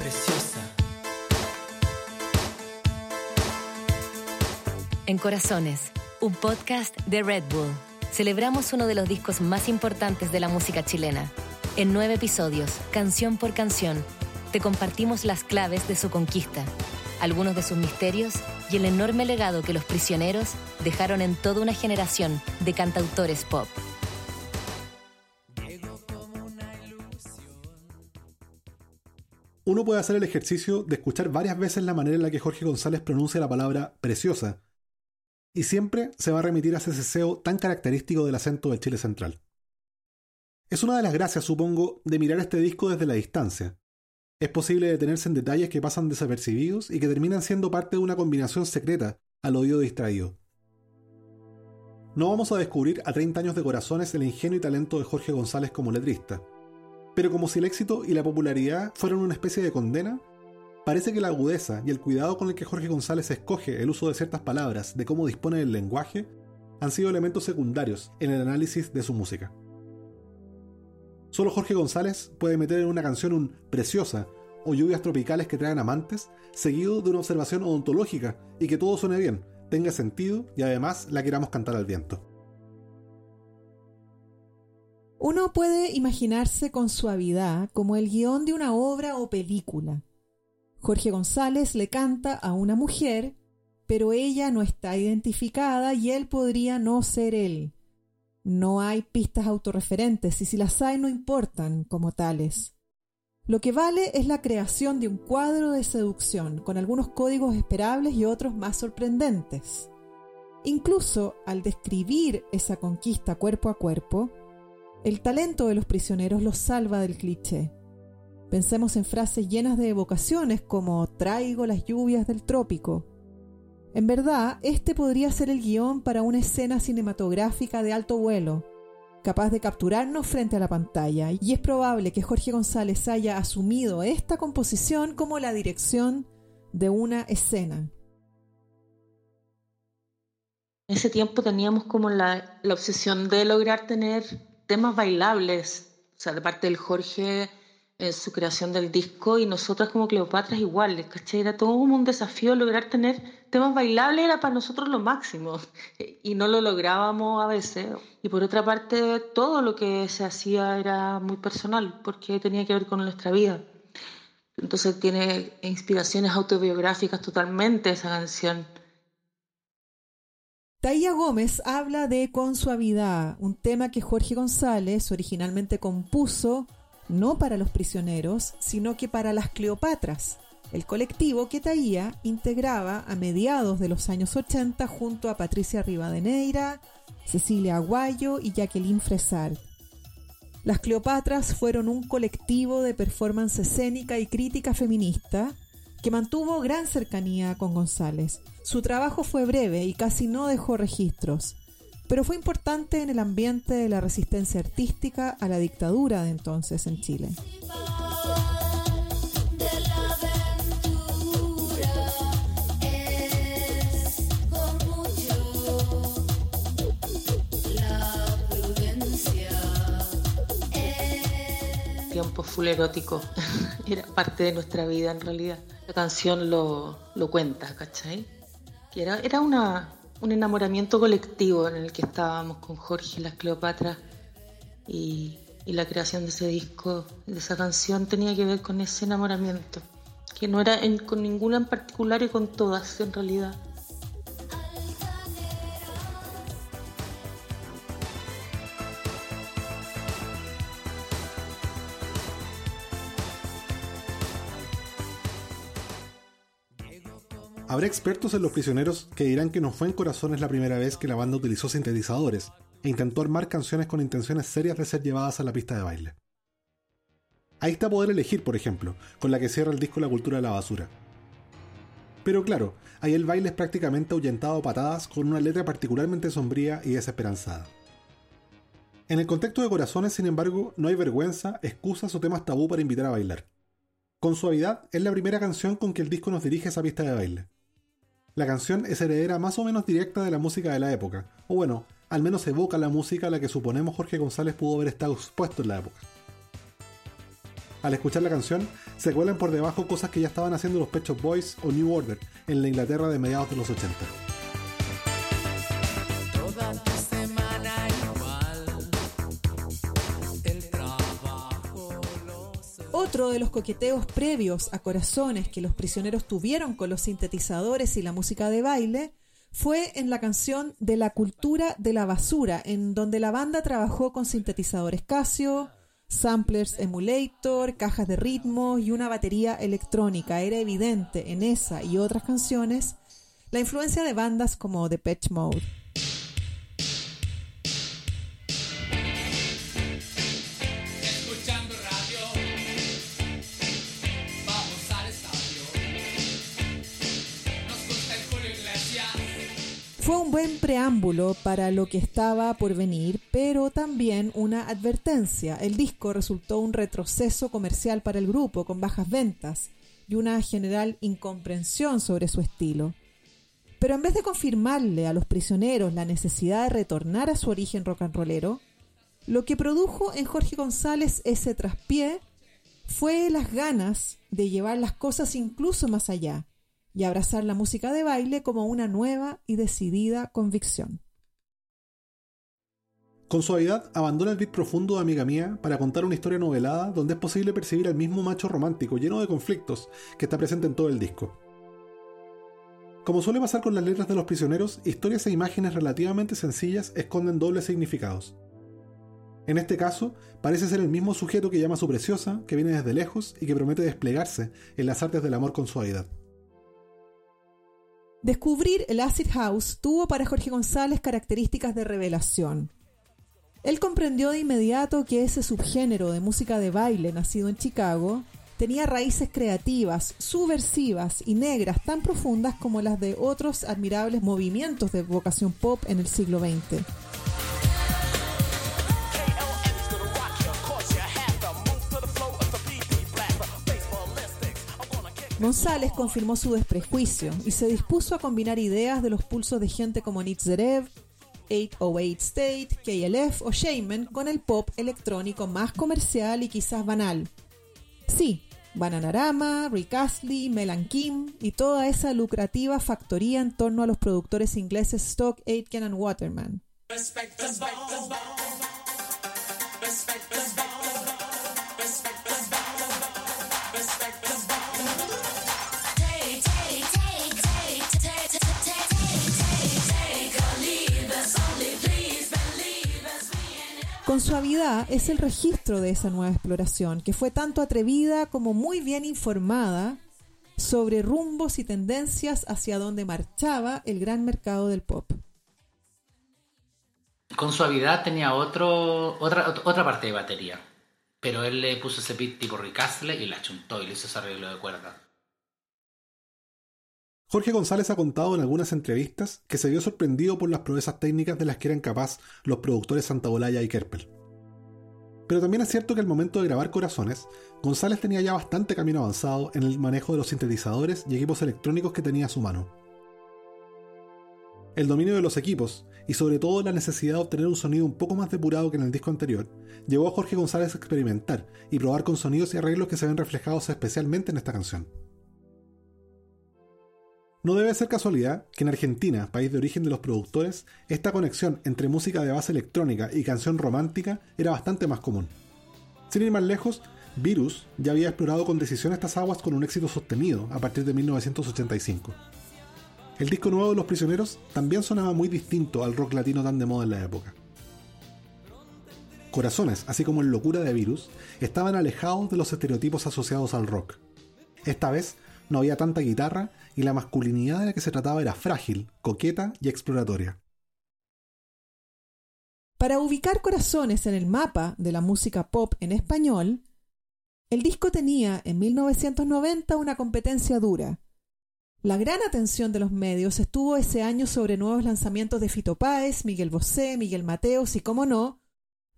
preciosa. En Corazones, un podcast de Red Bull. Celebramos uno de los discos más importantes de la música chilena. En nueve episodios, canción por canción, te compartimos las claves de su conquista, algunos de sus misterios y el enorme legado que los prisioneros dejaron en toda una generación de cantautores pop. Uno puede hacer el ejercicio de escuchar varias veces la manera en la que Jorge González pronuncia la palabra preciosa, y siempre se va a remitir a ese ceseo tan característico del acento del Chile central. Es una de las gracias, supongo, de mirar este disco desde la distancia. Es posible detenerse en detalles que pasan desapercibidos y que terminan siendo parte de una combinación secreta al oído distraído. No vamos a descubrir a 30 años de corazones el ingenio y talento de Jorge González como letrista, pero como si el éxito y la popularidad fueran una especie de condena, parece que la agudeza y el cuidado con el que Jorge González escoge el uso de ciertas palabras, de cómo dispone del lenguaje, han sido elementos secundarios en el análisis de su música. Solo Jorge González puede meter en una canción un preciosa o lluvias tropicales que traen amantes, seguido de una observación odontológica y que todo suene bien, tenga sentido y además la queramos cantar al viento. Uno puede imaginarse con suavidad como el guion de una obra o película. Jorge González le canta a una mujer, pero ella no está identificada y él podría no ser él. No hay pistas autorreferentes y si las hay no importan como tales. Lo que vale es la creación de un cuadro de seducción con algunos códigos esperables y otros más sorprendentes. Incluso al describir esa conquista cuerpo a cuerpo, el talento de los prisioneros los salva del cliché. Pensemos en frases llenas de evocaciones como traigo las lluvias del trópico, en verdad, este podría ser el guion para una escena cinematográfica de alto vuelo, capaz de capturarnos frente a la pantalla, y es probable que Jorge González haya asumido esta composición como la dirección de una escena. En ese tiempo teníamos como la, la obsesión de lograr tener temas bailables, o sea, de parte del Jorge en su creación del disco y nosotras como Cleopatra iguales, ¿cachai? Era todo un desafío lograr tener temas bailables, era para nosotros lo máximo y no lo lográbamos a veces. Y por otra parte, todo lo que se hacía era muy personal porque tenía que ver con nuestra vida. Entonces tiene inspiraciones autobiográficas totalmente esa canción. Taía Gómez habla de Con Suavidad, un tema que Jorge González originalmente compuso no para los prisioneros, sino que para las Cleopatras, el colectivo que Taía integraba a mediados de los años 80 junto a Patricia Rivadeneira, Cecilia Aguayo y Jacqueline Fresal. Las Cleopatras fueron un colectivo de performance escénica y crítica feminista que mantuvo gran cercanía con González. Su trabajo fue breve y casi no dejó registros, pero fue importante en el ambiente de la resistencia artística a la dictadura de entonces en Chile. Tiempo full erótico, era parte de nuestra vida en realidad. La canción lo, lo cuenta, ¿cachai? Era, era una, un enamoramiento colectivo en el que estábamos con Jorge y las Cleopatras y, la creación de ese disco, de esa canción tenía que ver con ese enamoramiento, que no era con ninguna en particular y con todas en realidad. Habrá expertos en Los Prisioneros que dirán que no fue en Corazones la primera vez que la banda utilizó sintetizadores e intentó armar canciones con intenciones serias de ser llevadas a la pista de baile. Ahí está Poder Elegir, por ejemplo, con la que cierra el disco La Cultura de la Basura. Pero claro, ahí el baile es prácticamente ahuyentado a patadas con una letra particularmente sombría y desesperanzada. En el contexto de Corazones, sin embargo, no hay vergüenza, excusas o temas tabú para invitar a bailar. Con suavidad es la primera canción con que el disco nos dirige a esa pista de baile. La canción es heredera más o menos directa de la música de la época, o bueno, al menos evoca la música a la que suponemos Jorge González pudo haber estado expuesto en la época. Al escuchar la canción, se cuelan por debajo cosas que ya estaban haciendo los Pet Boys o New Order en la Inglaterra de mediados de los 80. Otro de los coqueteos previos a corazones que los prisioneros tuvieron con los sintetizadores y la música de baile fue en la canción De la cultura de la basura, en donde la banda trabajó con sintetizadores Casio, samplers emulator, cajas de ritmo y una batería electrónica. Era evidente en esa y otras canciones la influencia de bandas como The Patch Mode. Fue un buen preámbulo para lo que estaba por venir, pero también una advertencia. El disco resultó un retroceso comercial para el grupo, con bajas ventas y una general incomprensión sobre su estilo. Pero en vez de confirmarle a los prisioneros la necesidad de retornar a su origen rock and rollero, lo que produjo en Jorge González ese traspié fue las ganas de llevar las cosas incluso más allá y abrazar la música de baile como una nueva y decidida convicción. Con suavidad abandona el beat profundo de Amiga Mía para contar una historia novelada donde es posible percibir al mismo macho romántico lleno de conflictos que está presente en todo el disco. Como suele pasar con las letras de los prisioneros, historias e imágenes relativamente sencillas esconden dobles significados. En este caso, parece ser el mismo sujeto que llama a su preciosa, que viene desde lejos y que promete desplegarse en las artes del amor con suavidad. Descubrir el acid house tuvo para Jorge González características de revelación. Él comprendió de inmediato que ese subgénero de música de baile nacido en Chicago tenía raíces creativas, subversivas y negras tan profundas como las de otros admirables movimientos de vocación pop en el siglo XX. González confirmó su desprejuicio y se dispuso a combinar ideas de los pulsos de gente como Nitzerev, 808 State, KLF o Shaman con el pop electrónico más comercial y quizás banal. Sí, Bananarama, Rick Astley, Melan Kim y toda esa lucrativa factoría en torno a los productores ingleses Stock, Aitken and Waterman. Con suavidad es el registro de esa nueva exploración, que fue tanto atrevida como muy bien informada sobre rumbos y tendencias hacia donde marchaba el gran mercado del pop. Con suavidad tenía otro, otra, otra parte de batería, pero él le puso ese beat tipo ricastle y la chuntó y le hizo ese arreglo de cuerda. Jorge González ha contado en algunas entrevistas que se vio sorprendido por las proezas técnicas de las que eran capaz los productores Santa Bolaya y Kerpel. Pero también es cierto que al momento de grabar Corazones, González tenía ya bastante camino avanzado en el manejo de los sintetizadores y equipos electrónicos que tenía a su mano. El dominio de los equipos, y sobre todo la necesidad de obtener un sonido un poco más depurado que en el disco anterior, llevó a Jorge González a experimentar y probar con sonidos y arreglos que se ven reflejados especialmente en esta canción. No debe ser casualidad que en Argentina, país de origen de los productores, esta conexión entre música de base electrónica y canción romántica era bastante más común. Sin ir más lejos, Virus ya había explorado con decisión estas aguas con un éxito sostenido a partir de 1985. El disco nuevo de Los Prisioneros también sonaba muy distinto al rock latino tan de moda en la época. Corazones, así como el Locura de Virus, estaban alejados de los estereotipos asociados al rock. Esta vez no había tanta guitarra y la masculinidad de la que se trataba era frágil, coqueta y exploratoria. Para ubicar corazones en el mapa de la música pop en español, el disco tenía en 1990 una competencia dura. La gran atención de los medios estuvo ese año sobre nuevos lanzamientos de Fito Páez, Miguel Bosé, Miguel Mateos y, como no,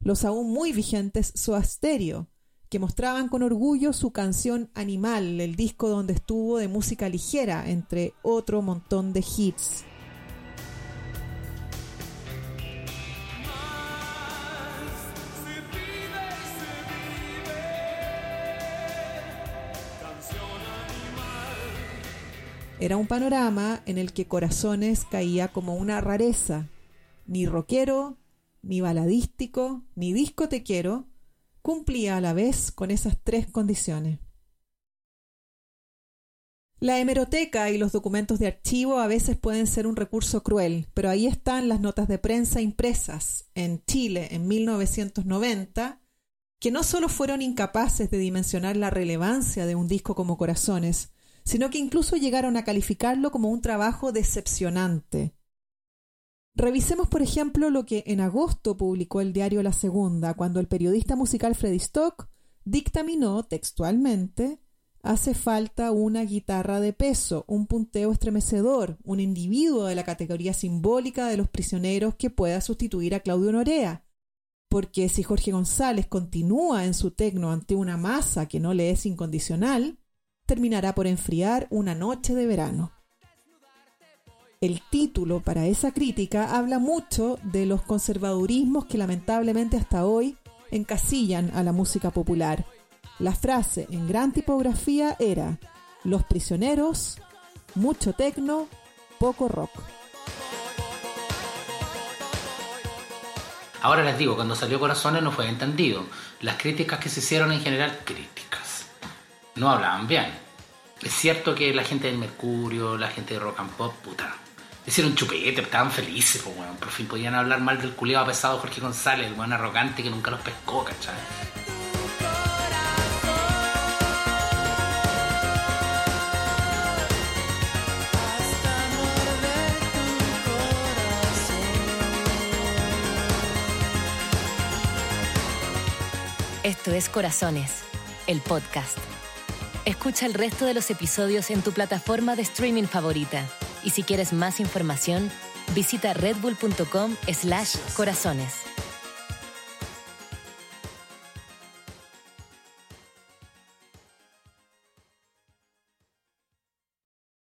los aún muy vigentes Soa Stereo, que mostraban con orgullo su canción Animal, el disco donde estuvo de música ligera, entre otro montón de hits. Era un panorama en el que Corazones caía como una rareza, ni rockero, ni baladístico, ni discotequero, cumplía a la vez con esas tres condiciones. La hemeroteca y los documentos de archivo a veces pueden ser un recurso cruel, pero ahí están las notas de prensa impresas en Chile en 1990, que no solo fueron incapaces de dimensionar la relevancia de un disco como Corazones, sino que incluso llegaron a calificarlo como un trabajo decepcionante. Revisemos, por ejemplo, lo que en agosto publicó el diario La Segunda, cuando el periodista musical Freddy Stock dictaminó textualmente hace falta una guitarra de peso, un punteo estremecedor, un individuo de la categoría simbólica de los prisioneros que pueda sustituir a Claudio Norea. Porque si Jorge González continúa en su tecno ante una masa que no le es incondicional, terminará por enfriar una noche de verano. El título para esa crítica habla mucho de los conservadurismos que lamentablemente hasta hoy encasillan a la música popular la frase en gran tipografía era Los prisioneros, mucho tecno, poco rock. Ahora les digo, cuando salió Corazones no fue entendido. Las críticas que se hicieron en general, críticas, no hablaban bien. Es cierto que la gente del Mercurio, la gente de Rock and Pop, puta, hicieron chupete, estaban felices, pues, por fin podían hablar mal del culiado pesado Jorge González, el buen arrogante que nunca los pescó, ¿cachai? Esto es Corazones, el podcast. Escucha el resto de los episodios en tu plataforma de streaming favorita. Y si quieres más información, visita redbull.com slash corazones.